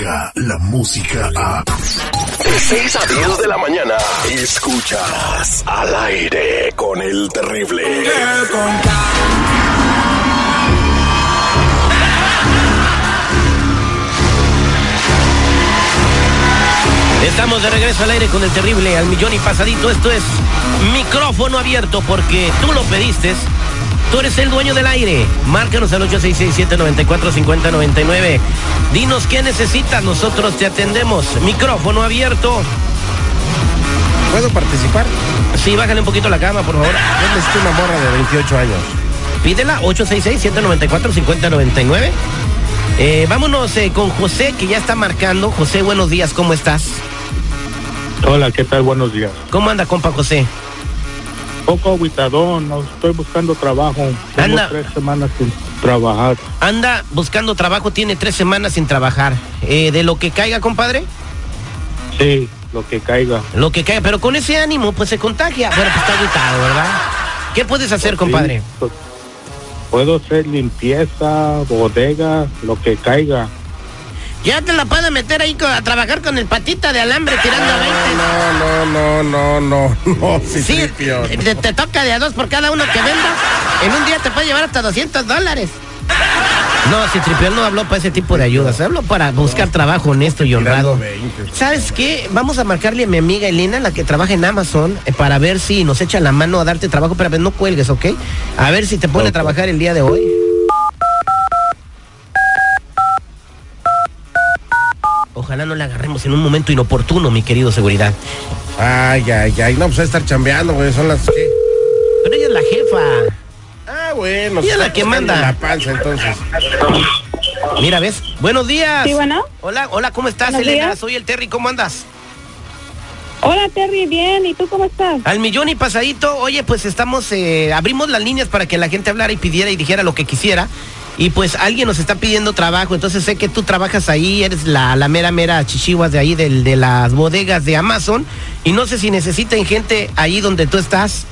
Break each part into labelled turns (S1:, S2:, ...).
S1: la música a... De 6 a 10 de la mañana, escuchas al aire con el terrible.
S2: Estamos de regreso al aire con el terrible al millón y pasadito. Esto es micrófono abierto porque tú lo pediste. Tú eres el dueño del aire. Márcanos al 866-794-5099. Dinos qué necesitas, nosotros te atendemos. Micrófono abierto.
S3: ¿Puedo participar?
S2: Sí, bájale un poquito la cama, por favor.
S3: Yo necesito una morra de 28 años.
S2: Pídela, 866-794-5099. Eh, vámonos eh, con José, que ya está marcando. José, buenos días, ¿cómo estás?
S4: Hola, ¿qué tal? Buenos días.
S2: ¿Cómo anda, compa José?
S4: Poco aguitadón, no estoy buscando trabajo. Tengo
S2: Anda.
S4: tres semanas sin trabajar.
S2: Anda buscando trabajo, tiene tres semanas sin trabajar. Eh, de lo que caiga, compadre,
S4: Sí, lo que caiga.
S2: lo que caiga, pero con ese ánimo, pues se contagia. Bueno, pues está agüitado, ¿verdad? ¿Qué puedes hacer, compadre?
S4: Sí, pues, puedo hacer limpieza, bodega, lo que caiga.
S2: Ya te la puedes meter ahí a trabajar con el patita de alambre tirando a 20.
S3: No, no, no, no, no, no,
S2: Sí,
S3: Citripio.
S2: te, te toca de a dos por cada uno que vendas. En un día te puede llevar hasta 200 dólares. No, Citripión no habló para ese tipo de ayudas. Habló para buscar trabajo honesto y honrado.
S3: Tirando 20.
S2: ¿Sabes qué? Vamos a marcarle a mi amiga Elena, la que trabaja en Amazon, eh, para ver si nos echa la mano a darte trabajo. Pero no cuelgues, ¿ok? A ver si te pone a trabajar el día de hoy. Ojalá no la agarremos en un momento inoportuno, mi querido seguridad.
S3: Ay, ay, ay. No, pues a estar chambeando, güey. Son las ¿qué?
S2: Pero ella es la jefa.
S3: Ah, bueno.
S2: Ella es la que manda.
S3: La panza, entonces.
S2: Mira, ¿ves? Buenos días.
S5: Sí, bueno.
S2: Hola, hola, ¿cómo estás,
S5: Buenos
S2: Elena?
S5: días.
S2: Soy el Terry, ¿cómo andas?
S5: Hola Terry, bien, ¿y tú cómo estás?
S2: Al millón y pasadito, oye, pues estamos, eh, abrimos las líneas para que la gente hablara y pidiera y dijera lo que quisiera. Y pues alguien nos está pidiendo trabajo, entonces sé que tú trabajas ahí, eres la, la mera mera chichihuas de ahí de las bodegas de Amazon. Y no sé si necesiten gente ahí donde tú estás.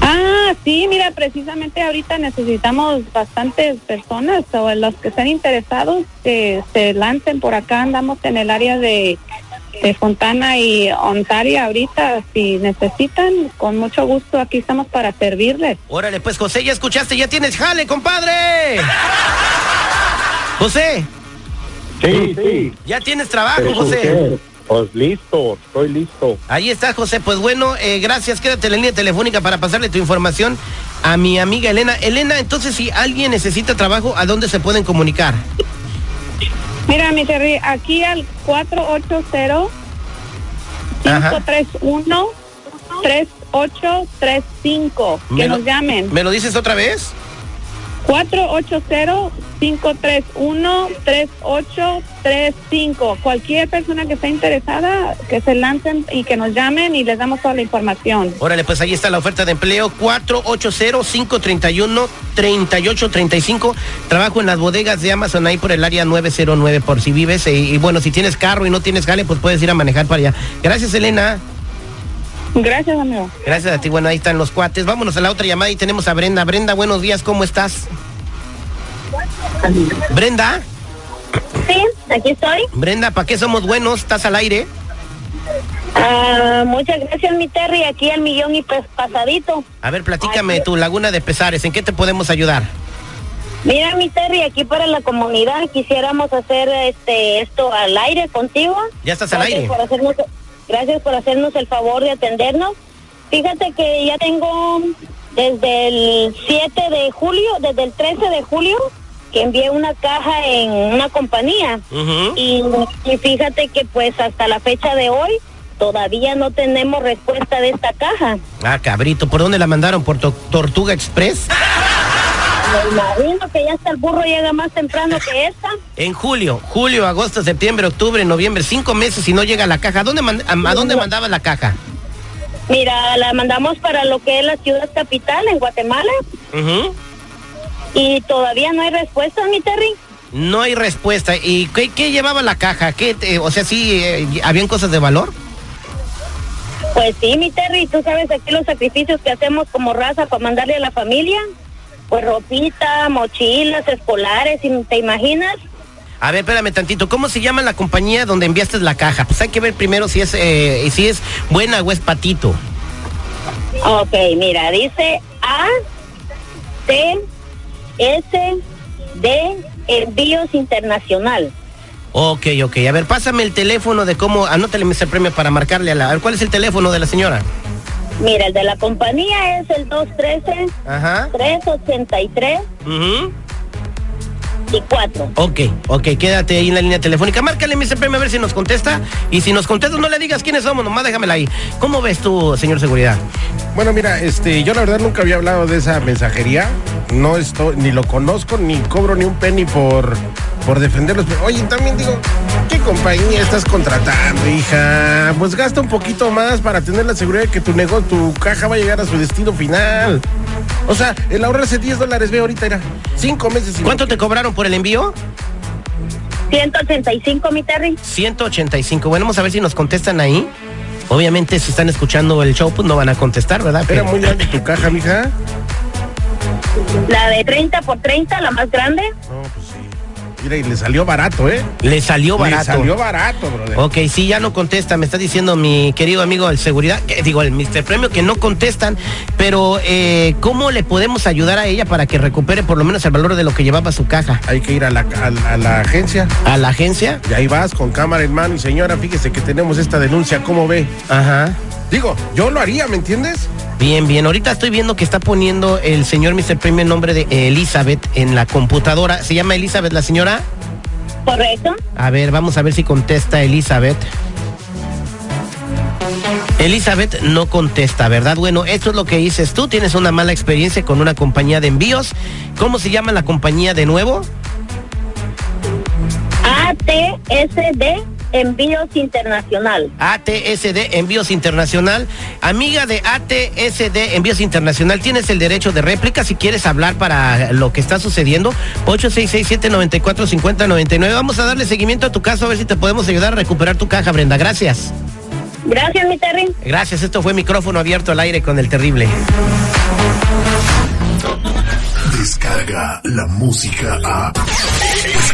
S5: Ah, sí, mira, precisamente ahorita necesitamos bastantes personas o los que estén interesados que se lancen por acá, andamos en el área de, de Fontana y Ontario ahorita, si necesitan, con mucho gusto aquí estamos para servirles.
S2: Órale, pues José, ya escuchaste, ya tienes jale, compadre. José,
S4: Sí, sí.
S2: ya tienes trabajo,
S4: ¿Pero
S2: José.
S4: Pues listo, estoy listo.
S2: Ahí está, José. Pues bueno, eh, gracias. Quédate en la línea telefónica para pasarle tu información a mi amiga Elena. Elena, entonces, si alguien necesita trabajo, ¿a dónde se pueden comunicar?
S5: Mira, mi Terry, aquí al 480
S2: Ajá.
S5: 531 3835
S2: Me
S5: que
S2: lo-
S5: nos llamen.
S2: ¿Me lo dices otra vez?
S5: 480-531-3835. Cualquier persona que esté interesada, que se lancen y que nos llamen y les damos toda la información.
S2: Órale, pues ahí está la oferta de empleo 480-531-3835. Trabajo en las bodegas de Amazon ahí por el área 909 por si vives. eh, y bueno, si tienes carro y no tienes jale, pues puedes ir a manejar para allá. Gracias, Elena.
S5: Gracias, amigo.
S2: Gracias a ti. Bueno, ahí están los cuates. Vámonos a la otra llamada y tenemos a Brenda. Brenda, buenos días, ¿cómo estás? Brenda,
S6: Sí, aquí estoy.
S2: Brenda, ¿para qué somos buenos? ¿Estás al aire?
S6: Ah, muchas gracias, mi Terry. Aquí al millón y pues pasadito.
S2: A ver, platícame tu laguna de pesares. ¿En qué te podemos ayudar?
S6: Mira, mi Terry, aquí para la comunidad quisiéramos hacer este esto al aire contigo.
S2: Ya estás al aire.
S6: Por hacernos, gracias por hacernos el favor de atendernos. Fíjate que ya tengo desde el 7 de julio, desde el 13 de julio, que envié una caja en una compañía. Y, y fíjate que pues hasta la fecha de hoy todavía no tenemos respuesta de esta caja.
S2: Ah, cabrito, ¿por dónde la mandaron? ¿Por to- Tortuga Express?
S6: Me imagino que ya hasta el burro llega más temprano que esta.
S2: En julio, julio, agosto, septiembre, octubre, noviembre, cinco meses y no llega la caja. ¿A dónde, a, a dónde mandaba la caja?
S6: Mira, la mandamos para lo que es la ciudad capital en Guatemala. Y todavía no hay respuesta, mi Terry.
S2: No hay respuesta. ¿Y qué, qué llevaba la caja? ¿Qué, te- o sea, sí, eh, ¿habían cosas de valor?
S6: Pues sí, mi Terry, tú sabes aquí los sacrificios que hacemos como raza para mandarle a la familia. Pues ropita, mochilas, escolares, ¿y ¿te imaginas?
S2: A ver, espérame tantito. ¿Cómo se llama la compañía donde enviaste la caja? Pues hay que ver primero si es, eh, si es buena o es patito.
S6: Ok, mira, dice A, T, S, D, Envíos Internacional.
S2: Ok, ok. A ver, pásame el teléfono de cómo... Anótale Mr. Premio para marcarle a la... A ver, ¿cuál es el teléfono de la señora?
S6: Mira, el de la compañía es el 213
S2: Ajá.
S6: 383
S2: Ujú.
S6: y 4.
S2: Ok, ok, quédate ahí en la línea telefónica. Márcale, Mr. Premio, a ver si nos contesta. Y si nos contesta, no le digas quiénes somos, nomás déjamela ahí. ¿Cómo ves tú, señor Seguridad?
S3: Bueno, mira, este, yo la verdad nunca había hablado de esa mensajería. No estoy, ni lo conozco, ni cobro ni un penny por, por defenderlos. Pero, oye, también digo, ¿qué compañía estás contratando, hija? Pues gasta un poquito más para tener la seguridad de que tu negocio, tu caja va a llegar a su destino final. O sea, el ahorrarse 10 dólares, ve ahorita, era cinco meses. y
S2: ¿Cuánto te cobraron por el envío?
S6: 185, mi Terry.
S2: 185. Bueno, vamos a ver si nos contestan ahí. Obviamente, si están escuchando el show, pues no van a contestar, ¿verdad?
S3: Era muy grande tu caja, mija.
S6: La de 30 por 30, la más grande.
S3: No, pues. Mira, y le salió barato, ¿eh?
S2: Le salió
S3: Le
S2: barato.
S3: salió barato, brother.
S2: Ok, sí, ya no contesta. Me está diciendo mi querido amigo del seguridad, que, digo, el Mr. Premio, que no contestan. Pero, eh, ¿cómo le podemos ayudar a ella para que recupere por lo menos el valor de lo que llevaba su caja?
S3: Hay que ir a la, a- a la agencia.
S2: ¿A la agencia?
S3: Y ahí vas con cámara en mano y señora, fíjese que tenemos esta denuncia, ¿cómo ve?
S2: Ajá.
S3: Digo, yo lo haría, ¿me entiendes?
S2: Bien, bien. Ahorita estoy viendo que está poniendo el señor Mr. Premio el nombre de Elizabeth en la computadora. ¿Se llama Elizabeth la señora?
S6: ¿Correcto?
S2: A ver, vamos a ver si contesta Elizabeth. Elizabeth no contesta, ¿verdad? Bueno, esto es lo que dices tú. Tienes una mala experiencia con una compañía de envíos. ¿Cómo se llama la compañía de nuevo?
S6: ATSD Envíos Internacional.
S2: ATSD Envíos Internacional. Amiga de ATSD Envíos Internacional, tienes el derecho de réplica si quieres hablar para lo que está sucediendo. 8667-945099. Vamos a darle seguimiento a tu caso a ver si te podemos ayudar a recuperar tu caja, Brenda. Gracias.
S6: Gracias, mi Terry.
S2: Gracias, esto fue micrófono abierto al aire con el terrible.
S1: Descarga la música a.